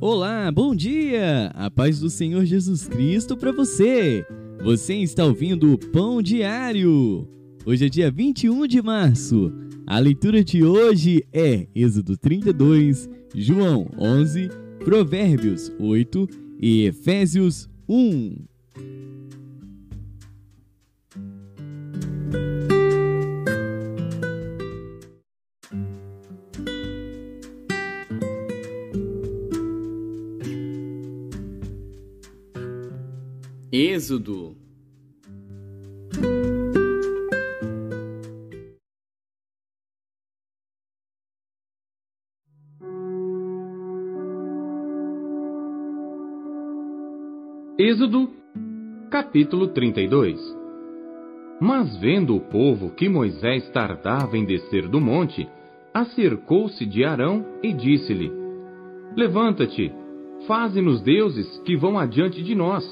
Olá, bom dia! A paz do Senhor Jesus Cristo para você! Você está ouvindo o Pão Diário. Hoje é dia 21 de março. A leitura de hoje é Êxodo 32, João 11, Provérbios 8 e Efésios 1. Êxodo Êxodo, capítulo 32 Mas vendo o povo que Moisés tardava em descer do monte, acercou-se de Arão e disse-lhe: Levanta-te, faze-nos deuses que vão adiante de nós.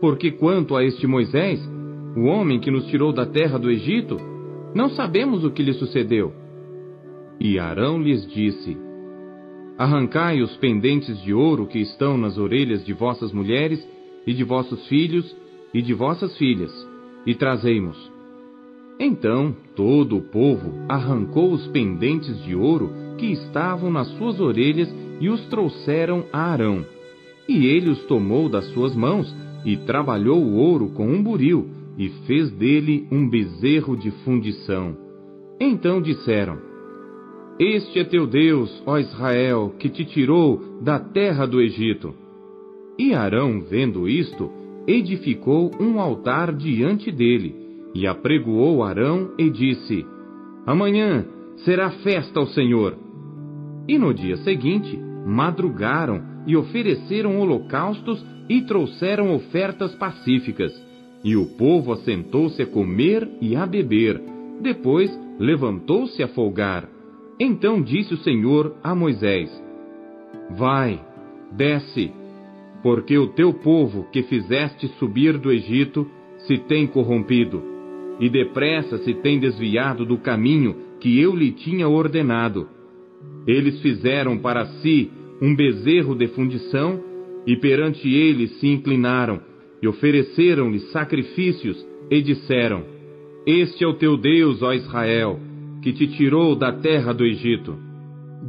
Porque quanto a este Moisés, o homem que nos tirou da terra do Egito, não sabemos o que lhe sucedeu. E Arão lhes disse: Arrancai os pendentes de ouro que estão nas orelhas de vossas mulheres e de vossos filhos e de vossas filhas, e trazei-mos. Então todo o povo arrancou os pendentes de ouro que estavam nas suas orelhas e os trouxeram a Arão. E ele os tomou das suas mãos e trabalhou o ouro com um buril e fez dele um bezerro de fundição. Então disseram: Este é teu Deus, ó Israel, que te tirou da terra do Egito. E Arão, vendo isto, edificou um altar diante dele, e apregoou Arão e disse: Amanhã será festa ao Senhor. E no dia seguinte, madrugaram e ofereceram holocaustos e trouxeram ofertas pacíficas. E o povo assentou-se a comer e a beber. Depois levantou-se a folgar. Então disse o Senhor a Moisés: Vai, desce porque o teu povo que fizeste subir do Egito se tem corrompido, e depressa se tem desviado do caminho que eu lhe tinha ordenado. Eles fizeram para si um bezerro de fundição, e perante ele se inclinaram, e ofereceram-lhe sacrifícios, e disseram: Este é o teu Deus, ó Israel, que te tirou da terra do Egito.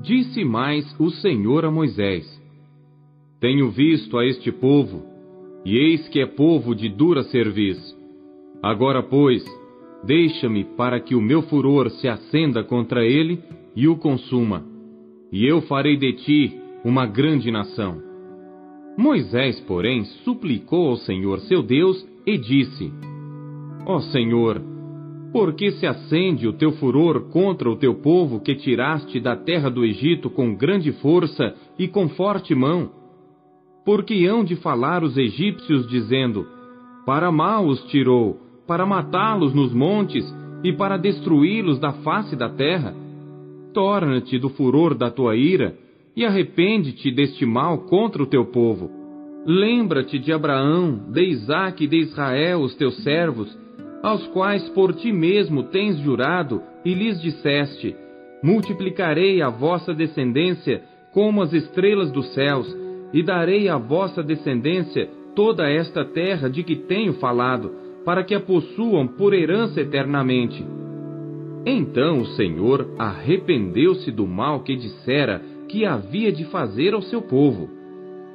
Disse mais o Senhor a Moisés: tenho visto a este povo, e eis que é povo de dura cerviz. Agora, pois, deixa-me para que o meu furor se acenda contra ele e o consuma, e eu farei de ti uma grande nação. Moisés, porém, suplicou ao Senhor seu Deus e disse: Ó oh Senhor, por que se acende o teu furor contra o teu povo que tiraste da terra do Egito com grande força e com forte mão? Porque hão de falar os egípcios, dizendo: Para mal os tirou, para matá-los nos montes e para destruí-los da face da terra? Torna-te do furor da tua ira e arrepende-te deste mal contra o teu povo. Lembra-te de Abraão, de Isaque e de Israel, os teus servos, aos quais por ti mesmo tens jurado e lhes disseste: Multiplicarei a vossa descendência como as estrelas dos céus e darei à vossa descendência toda esta terra de que tenho falado, para que a possuam por herança eternamente. Então o Senhor arrependeu-se do mal que dissera que havia de fazer ao seu povo.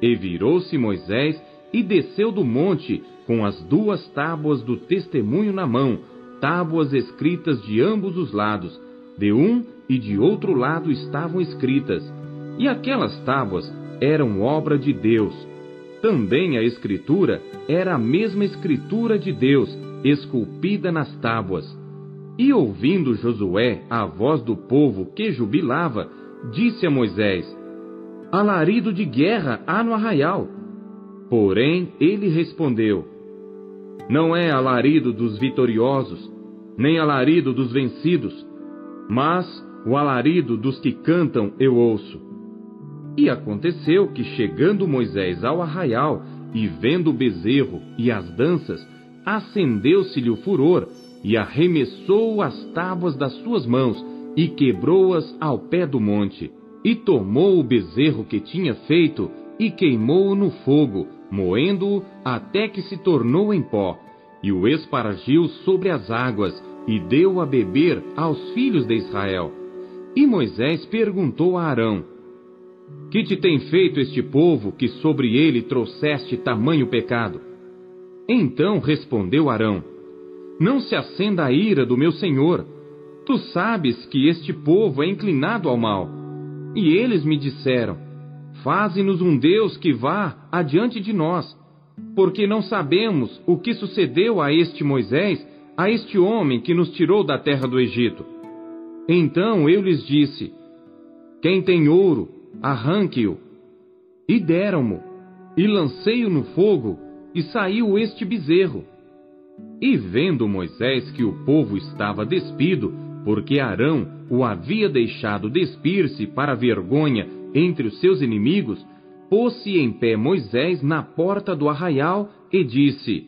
E virou-se Moisés e desceu do monte com as duas tábuas do testemunho na mão, tábuas escritas de ambos os lados, de um e de outro lado estavam escritas. E aquelas tábuas eram obra de Deus. Também a Escritura era a mesma Escritura de Deus, esculpida nas tábuas. E ouvindo Josué a voz do povo que jubilava, disse a Moisés: Alarido de guerra há no arraial. Porém ele respondeu: Não é alarido dos vitoriosos, nem alarido dos vencidos, mas o alarido dos que cantam eu ouço. E aconteceu que, chegando Moisés ao arraial e vendo o bezerro e as danças, acendeu-se-lhe o furor, e arremessou as tábuas das suas mãos e quebrou-as ao pé do monte. E tomou o bezerro que tinha feito e queimou-o no fogo, moendo-o até que se tornou em pó, e o espargiu sobre as águas e deu a beber aos filhos de Israel. E Moisés perguntou a Arão: Que te tem feito este povo que sobre ele trouxeste tamanho pecado? Então respondeu Arão: Não se acenda a ira do meu senhor. Tu sabes que este povo é inclinado ao mal. E eles me disseram: Faze-nos um Deus que vá adiante de nós, porque não sabemos o que sucedeu a este Moisés, a este homem que nos tirou da terra do Egito. Então eu lhes disse: Quem tem ouro, arranque-o. E deram-mo, e lancei-o no fogo, e saiu este bezerro. E vendo Moisés que o povo estava despido, porque Arão o havia deixado despir-se para vergonha entre os seus inimigos, pôs-se em pé Moisés na porta do arraial e disse: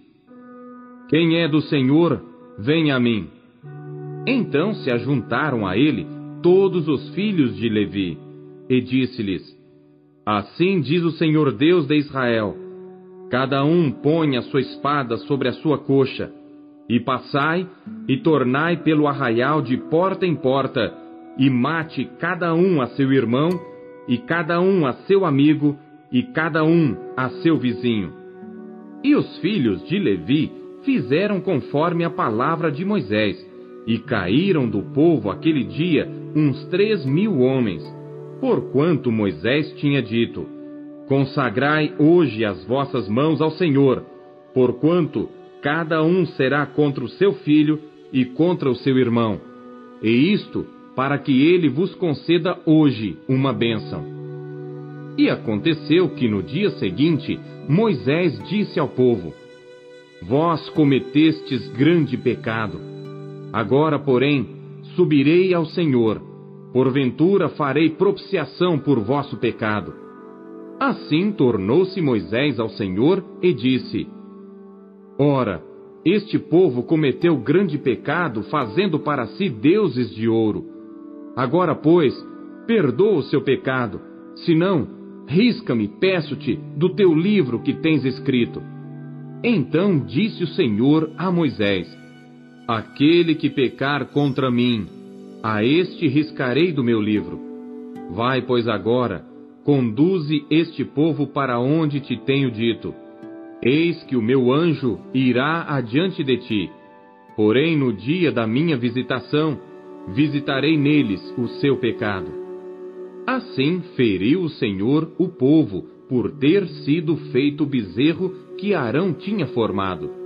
Quem é do Senhor, venha a mim. Então se ajuntaram a ele todos os filhos de Levi, e disse-lhes: Assim diz o Senhor Deus de Israel: Cada um põe a sua espada sobre a sua coxa, e passai e tornai pelo arraial de porta em porta, e mate cada um a seu irmão, e cada um a seu amigo, e cada um a seu vizinho. E os filhos de Levi fizeram conforme a palavra de Moisés, e caíram do povo aquele dia uns três mil homens, porquanto Moisés tinha dito: Consagrai hoje as vossas mãos ao Senhor, porquanto cada um será contra o seu filho e contra o seu irmão. E isto para que ele vos conceda hoje uma bênção. E aconteceu que no dia seguinte Moisés disse ao povo: Vós cometestes grande pecado. Agora, porém, subirei ao Senhor, porventura farei propiciação por vosso pecado Assim tornou-se Moisés ao Senhor e disse: Ora, este povo cometeu grande pecado, fazendo para si deuses de ouro. Agora, pois, perdoa o seu pecado, senão, risca-me, peço-te, do teu livro que tens escrito. Então disse o Senhor a Moisés: Aquele que pecar contra mim, a este riscarei do meu livro. Vai, pois, agora Conduze este povo para onde te tenho dito. Eis que o meu anjo irá adiante de ti. Porém, no dia da minha visitação, visitarei neles o seu pecado. Assim feriu o Senhor o povo por ter sido feito o bezerro que Arão tinha formado.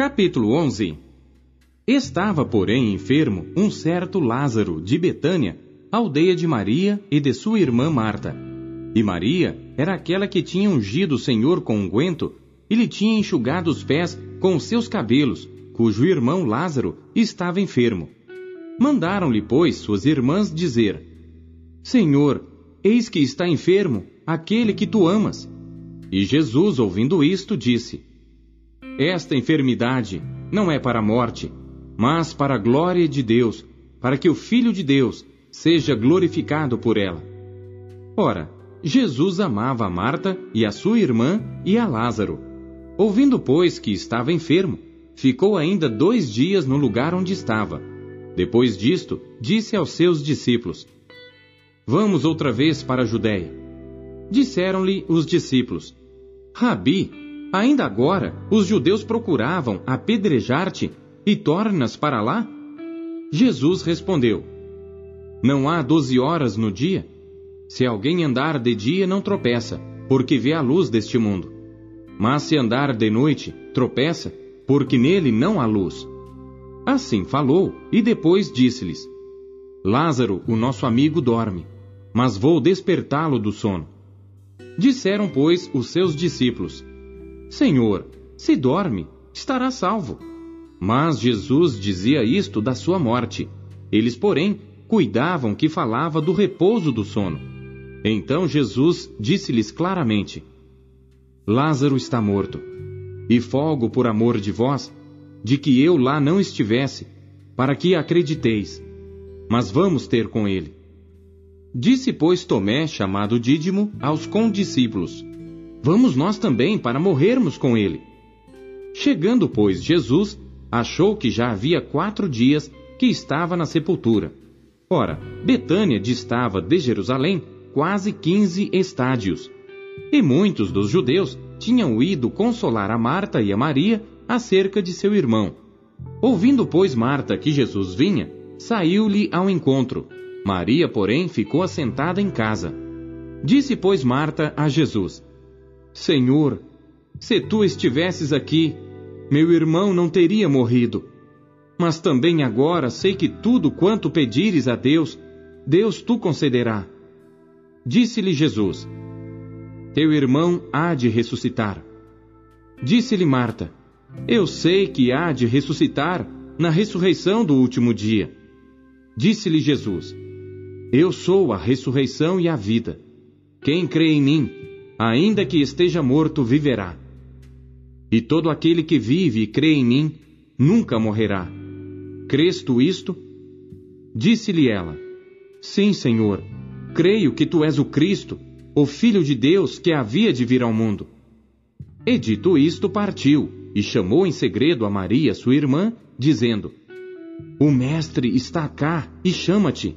Capítulo 11 Estava, porém, enfermo um certo Lázaro de Betânia, aldeia de Maria e de sua irmã Marta. E Maria era aquela que tinha ungido o Senhor com unguento e lhe tinha enxugado os pés com os seus cabelos, cujo irmão Lázaro estava enfermo. Mandaram-lhe, pois, suas irmãs dizer: Senhor, eis que está enfermo aquele que tu amas. E Jesus, ouvindo isto, disse: Esta enfermidade não é para a morte, mas para a glória de Deus, para que o Filho de Deus seja glorificado por ela. Ora, Jesus amava a Marta e a sua irmã e a Lázaro. Ouvindo, pois, que estava enfermo, ficou ainda dois dias no lugar onde estava. Depois disto, disse aos seus discípulos: Vamos outra vez para a Judéia. Disseram-lhe os discípulos: Rabi, ainda agora os judeus procuravam apedrejar-te e tornas para lá? Jesus respondeu: Não há doze horas no dia? Se alguém andar de dia, não tropeça, porque vê a luz deste mundo. Mas se andar de noite, tropeça, porque nele não há luz. Assim falou, e depois disse-lhes: Lázaro, o nosso amigo, dorme, mas vou despertá-lo do sono. Disseram, pois, os seus discípulos: Senhor, se dorme, estará salvo. Mas Jesus dizia isto da sua morte. Eles, porém, cuidavam que falava do repouso do sono. Então Jesus disse-lhes claramente: Lázaro está morto, e folgo por amor de vós, de que eu lá não estivesse, para que acrediteis. Mas vamos ter com ele. Disse, pois, Tomé, chamado Dídimo, aos condiscípulos: Vamos nós também para morrermos com ele. Chegando, pois, Jesus, achou que já havia quatro dias que estava na sepultura. Ora, Betânia distava de Jerusalém quase quinze estádios. E muitos dos judeus tinham ido consolar a Marta e a Maria acerca de seu irmão. Ouvindo, pois, Marta que Jesus vinha, saiu-lhe ao encontro. Maria, porém, ficou assentada em casa. Disse, pois, Marta a Jesus: Senhor, se tu estivesses aqui, meu irmão não teria morrido. Mas também agora sei que tudo quanto pedires a Deus, Deus tu concederá. Disse-lhe Jesus: Teu irmão há de ressuscitar. Disse-lhe Marta: Eu sei que há de ressuscitar na ressurreição do último dia. Disse-lhe Jesus: Eu sou a ressurreição e a vida. Quem crê em mim, ainda que esteja morto, viverá. E todo aquele que vive e crê em mim, nunca morrerá. Crês tu isto? Disse-lhe ela: Sim, Senhor, creio que tu és o Cristo, o Filho de Deus que havia de vir ao mundo. E dito isto, partiu, e chamou em segredo a Maria, sua irmã, dizendo: O Mestre está cá e chama-te.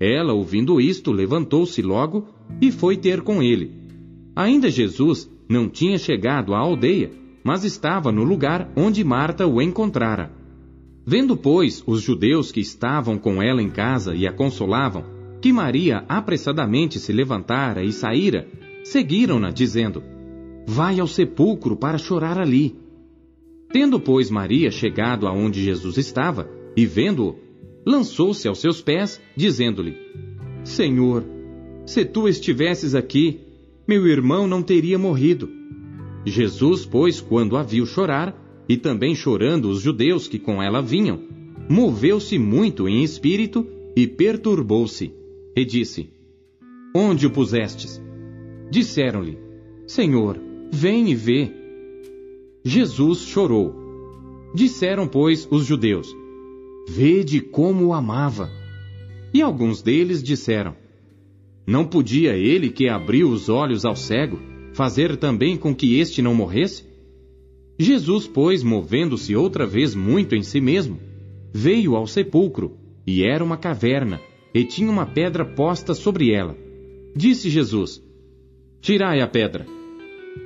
Ela, ouvindo isto, levantou-se logo e foi ter com ele. Ainda Jesus não tinha chegado à aldeia, mas estava no lugar onde Marta o encontrara. Vendo, pois, os judeus que estavam com ela em casa e a consolavam, que Maria apressadamente se levantara e saíra, seguiram-na, dizendo: Vai ao sepulcro para chorar ali. Tendo, pois, Maria chegado aonde Jesus estava, e vendo-o, lançou-se aos seus pés, dizendo-lhe: Senhor, se tu estivesses aqui, meu irmão não teria morrido. Jesus, pois, quando a viu chorar, e também chorando os judeus que com ela vinham, moveu-se muito em espírito e perturbou-se, e disse: Onde o pusestes? Disseram-lhe: Senhor, vem e vê. Jesus chorou. Disseram, pois, os judeus: Vede como o amava. E alguns deles disseram: Não podia ele que abriu os olhos ao cego fazer também com que este não morresse? Jesus, pois, movendo-se outra vez muito em si mesmo, veio ao sepulcro, e era uma caverna, e tinha uma pedra posta sobre ela. Disse Jesus: Tirai a pedra.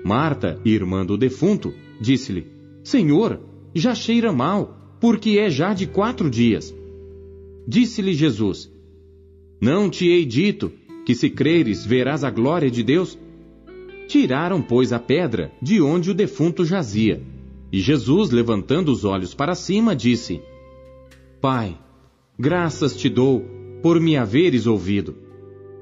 Marta, irmã do defunto, disse-lhe: Senhor, já cheira mal, porque é já de quatro dias. Disse-lhe Jesus: Não te hei dito que se creres verás a glória de Deus? Tiraram, pois, a pedra de onde o defunto jazia. E Jesus, levantando os olhos para cima, disse: Pai, graças te dou por me haveres ouvido.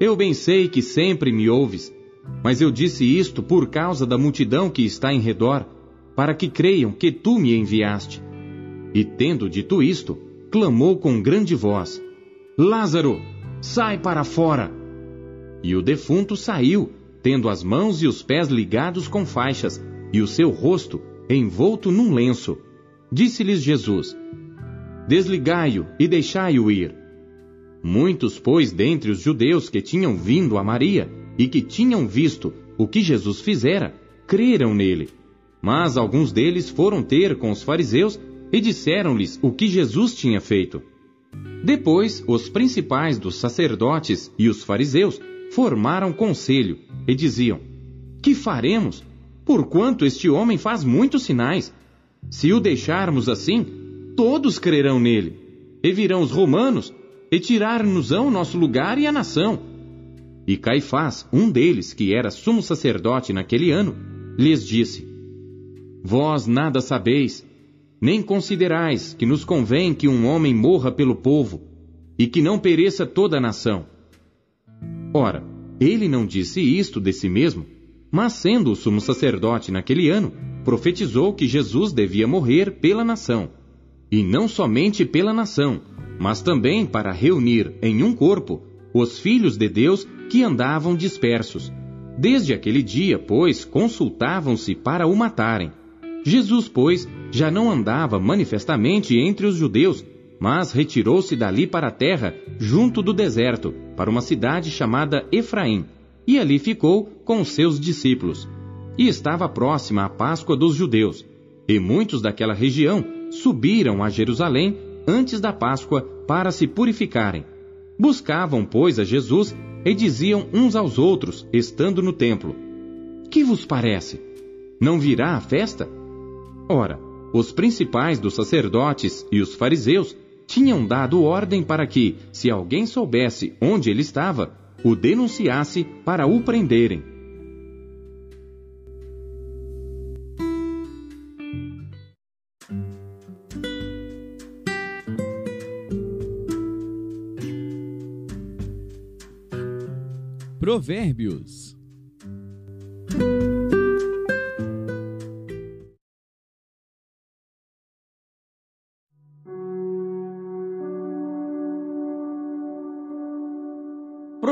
Eu bem sei que sempre me ouves, mas eu disse isto por causa da multidão que está em redor, para que creiam que tu me enviaste. E tendo dito isto, clamou com grande voz: Lázaro, sai para fora! E o defunto saiu, tendo as mãos e os pés ligados com faixas, e o seu rosto envolto num lenço. Disse-lhes Jesus: Desligai-o e deixai-o ir. Muitos, pois, dentre os judeus que tinham vindo a Maria e que tinham visto o que Jesus fizera, creram nele. Mas alguns deles foram ter com os fariseus e disseram-lhes o que Jesus tinha feito. Depois, os principais dos sacerdotes e os fariseus formaram conselho e diziam: Que faremos? Porquanto este homem faz muitos sinais. Se o deixarmos assim, todos crerão nele. E virão os romanos e tirar-nos-ão nosso lugar e a nação. E Caifás, um deles, que era sumo sacerdote naquele ano, lhes disse: Vós nada sabeis, Nem considerais que nos convém que um homem morra pelo povo, e que não pereça toda a nação. Ora, ele não disse isto de si mesmo, mas sendo o sumo sacerdote naquele ano, profetizou que Jesus devia morrer pela nação. E não somente pela nação, mas também para reunir em um corpo os filhos de Deus que andavam dispersos. Desde aquele dia, pois, consultavam-se para o matarem. Jesus, pois, já não andava manifestamente entre os judeus, mas retirou-se dali para a terra, junto do deserto, para uma cidade chamada Efraim, e ali ficou com seus discípulos. E estava próxima a Páscoa dos judeus, e muitos daquela região subiram a Jerusalém antes da Páscoa para se purificarem. Buscavam, pois, a Jesus e diziam uns aos outros, estando no templo: Que vos parece? Não virá a festa? Ora, os principais dos sacerdotes e os fariseus tinham dado ordem para que, se alguém soubesse onde ele estava, o denunciasse para o prenderem. Provérbios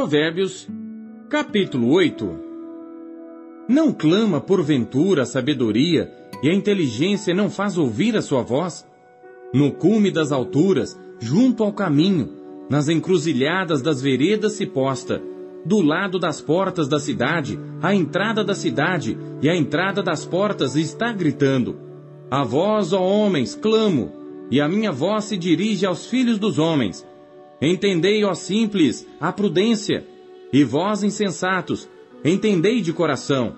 Provérbios, capítulo 8 Não clama porventura a sabedoria e a inteligência não faz ouvir a sua voz? No cume das alturas, junto ao caminho, nas encruzilhadas das veredas se posta, do lado das portas da cidade, a entrada da cidade e a entrada das portas está gritando: A vós, ó homens, clamo, e a minha voz se dirige aos filhos dos homens. Entendei, ó simples, a prudência, e vós, insensatos, entendei de coração.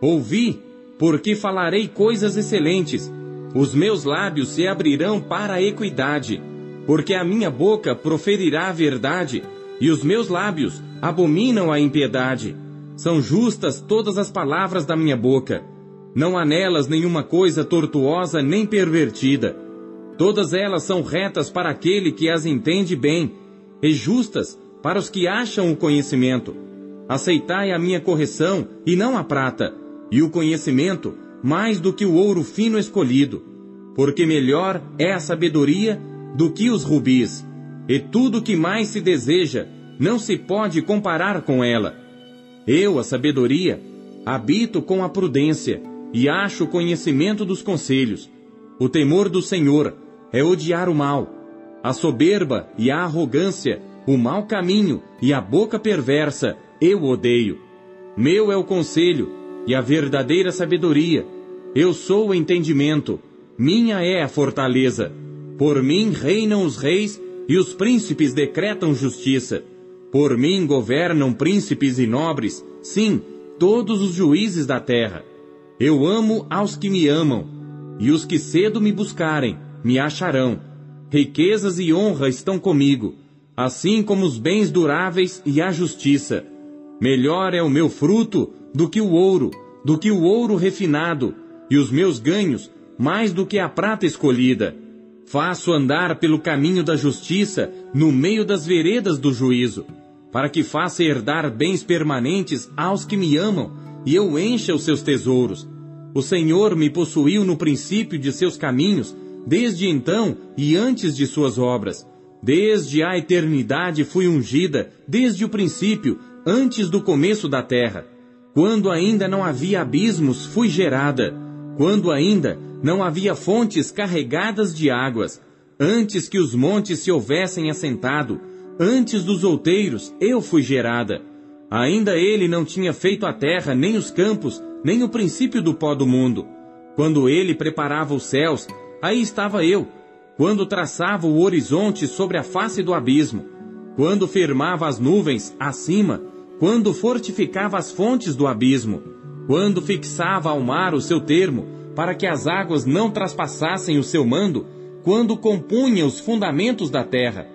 Ouvi, porque falarei coisas excelentes. Os meus lábios se abrirão para a equidade, porque a minha boca proferirá a verdade, e os meus lábios abominam a impiedade. São justas todas as palavras da minha boca. Não há nelas nenhuma coisa tortuosa nem pervertida. Todas elas são retas para aquele que as entende bem, e justas para os que acham o conhecimento. Aceitai a minha correção, e não a prata, e o conhecimento, mais do que o ouro fino escolhido. Porque melhor é a sabedoria do que os rubis, e tudo que mais se deseja não se pode comparar com ela. Eu, a sabedoria, habito com a prudência, e acho o conhecimento dos conselhos. O temor do Senhor é odiar o mal. A soberba e a arrogância, o mau caminho e a boca perversa, eu odeio. Meu é o conselho e a verdadeira sabedoria. Eu sou o entendimento. Minha é a fortaleza. Por mim reinam os reis e os príncipes decretam justiça. Por mim governam príncipes e nobres, sim, todos os juízes da terra. Eu amo aos que me amam, e os que cedo me buscarem, me acharão. Riquezas e honra estão comigo, assim como os bens duráveis e a justiça. Melhor é o meu fruto do que o ouro, do que o ouro refinado, e os meus ganhos mais do que a prata escolhida. Faço andar pelo caminho da justiça no meio das veredas do juízo, para que faça herdar bens permanentes aos que me amam, e eu encha os seus tesouros. O Senhor me possuiu no princípio de seus caminhos, desde então e antes de suas obras. Desde a eternidade fui ungida, desde o princípio, antes do começo da terra. Quando ainda não havia abismos, fui gerada. Quando ainda não havia fontes carregadas de águas. Antes que os montes se houvessem assentado, antes dos outeiros, eu fui gerada. Ainda ele não tinha feito a terra, nem os campos, nem o princípio do pó do mundo. Quando ele preparava os céus, aí estava eu, quando traçava o horizonte sobre a face do abismo, quando firmava as nuvens acima, quando fortificava as fontes do abismo, quando fixava ao mar o seu termo, para que as águas não traspassassem o seu mando, quando compunha os fundamentos da terra.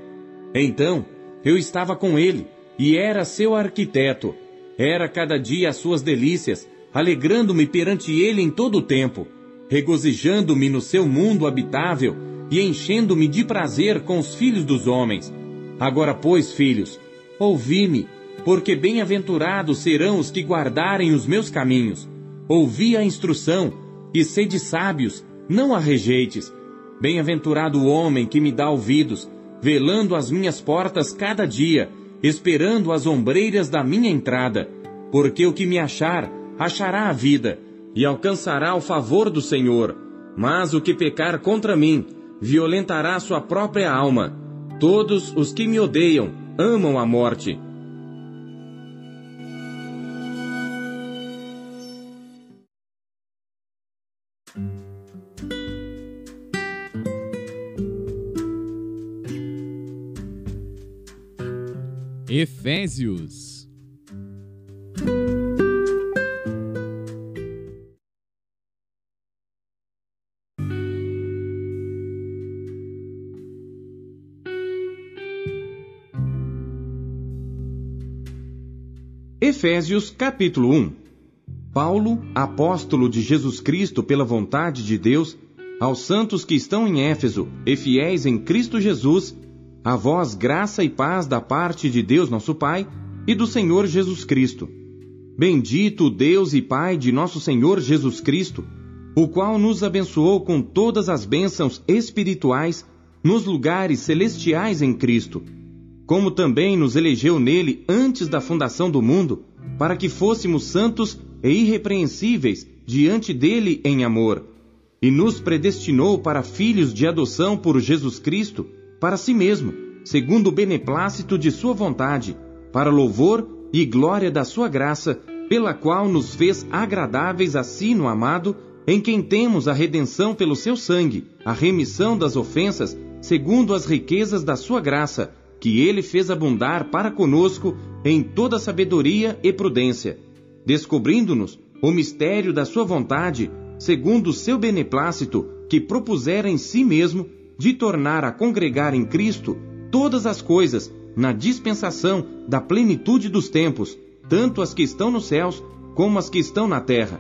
Então eu estava com ele, e era seu arquiteto. Era cada dia as suas delícias, alegrando-me perante ele em todo o tempo. Regozijando-me no seu mundo habitável e enchendo-me de prazer com os filhos dos homens. Agora, pois, filhos, ouvi-me, porque bem-aventurados serão os que guardarem os meus caminhos. Ouvi a instrução, e sede sábios, não a rejeites. Bem-aventurado o homem que me dá ouvidos, velando as minhas portas cada dia, esperando as ombreiras da minha entrada. Porque o que me achar, achará a vida, e alcançará o favor do Senhor. Mas o que pecar contra mim, violentará sua própria alma. Todos os que me odeiam amam a morte. Efésios Efésios capítulo 1 Paulo, apóstolo de Jesus Cristo pela vontade de Deus, aos santos que estão em Éfeso e fiéis em Cristo Jesus, a vós graça e paz da parte de Deus nosso Pai e do Senhor Jesus Cristo. Bendito Deus e Pai de nosso Senhor Jesus Cristo, o qual nos abençoou com todas as bênçãos espirituais nos lugares celestiais em Cristo como também nos elegeu nele antes da fundação do mundo, para que fôssemos santos e irrepreensíveis diante dele em amor, e nos predestinou para filhos de adoção por Jesus Cristo, para si mesmo, segundo o beneplácito de sua vontade, para louvor e glória da sua graça, pela qual nos fez agradáveis a si no amado, em quem temos a redenção pelo seu sangue, a remissão das ofensas, segundo as riquezas da sua graça, que ele fez abundar para conosco em toda sabedoria e prudência, descobrindo-nos o mistério da sua vontade, segundo o seu beneplácito, que propusera em si mesmo de tornar a congregar em Cristo todas as coisas na dispensação da plenitude dos tempos, tanto as que estão nos céus como as que estão na terra.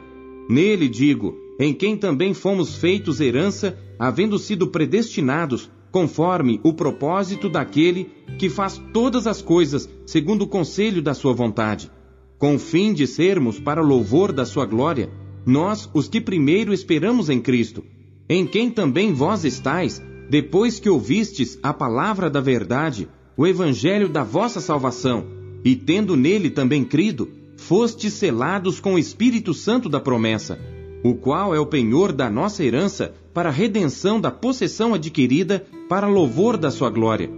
Nele, digo, em quem também fomos feitos herança, havendo sido predestinados conforme o propósito daquele que faz todas as coisas segundo o conselho da sua vontade, com o fim de sermos para louvor da sua glória, nós os que primeiro esperamos em Cristo, em quem também vós estáis, depois que ouvistes a palavra da verdade, o evangelho da vossa salvação, e tendo nele também crido, fostes selados com o Espírito Santo da promessa, o qual é o penhor da nossa herança para a redenção da possessão adquirida para louvor da sua glória.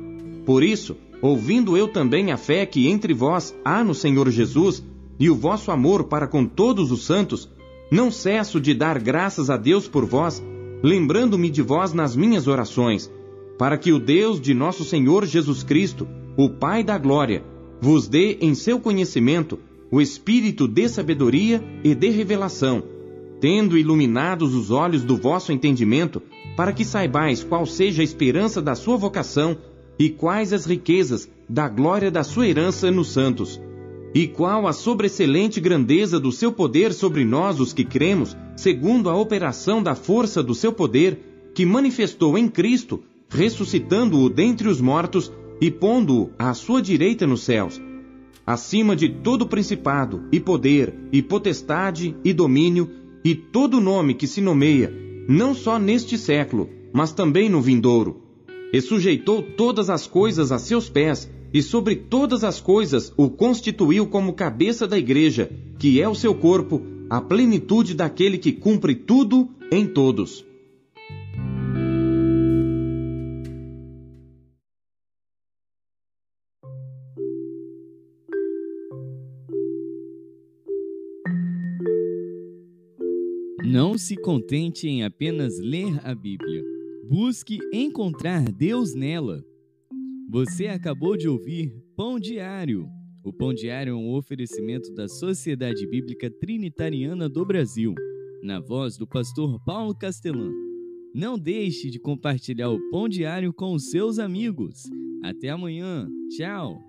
Por isso, ouvindo eu também a fé que entre vós há no Senhor Jesus e o vosso amor para com todos os santos, não cesso de dar graças a Deus por vós, lembrando-me de vós nas minhas orações, para que o Deus de nosso Senhor Jesus Cristo, o Pai da glória, vos dê em seu conhecimento o espírito de sabedoria e de revelação tendo iluminados os olhos do vosso entendimento, para que saibais qual seja a esperança da sua vocação e quais as riquezas da glória da sua herança nos santos, e qual a sobreexcelente grandeza do seu poder sobre nós os que cremos, segundo a operação da força do seu poder, que manifestou em Cristo, ressuscitando-o dentre os mortos e pondo-o à sua direita nos céus, acima de todo principado e poder e potestade e domínio e todo nome que se nomeia, não só neste século, mas também no vindouro. E sujeitou todas as coisas a seus pés, e sobre todas as coisas o constituiu como cabeça da igreja, que é o seu corpo, a plenitude daquele que cumpre tudo em todos. Se contente em apenas ler a Bíblia. Busque encontrar Deus nela. Você acabou de ouvir Pão Diário. O Pão Diário é um oferecimento da Sociedade Bíblica Trinitariana do Brasil, na voz do pastor Paulo Castelã. Não deixe de compartilhar o Pão Diário com os seus amigos. Até amanhã. Tchau.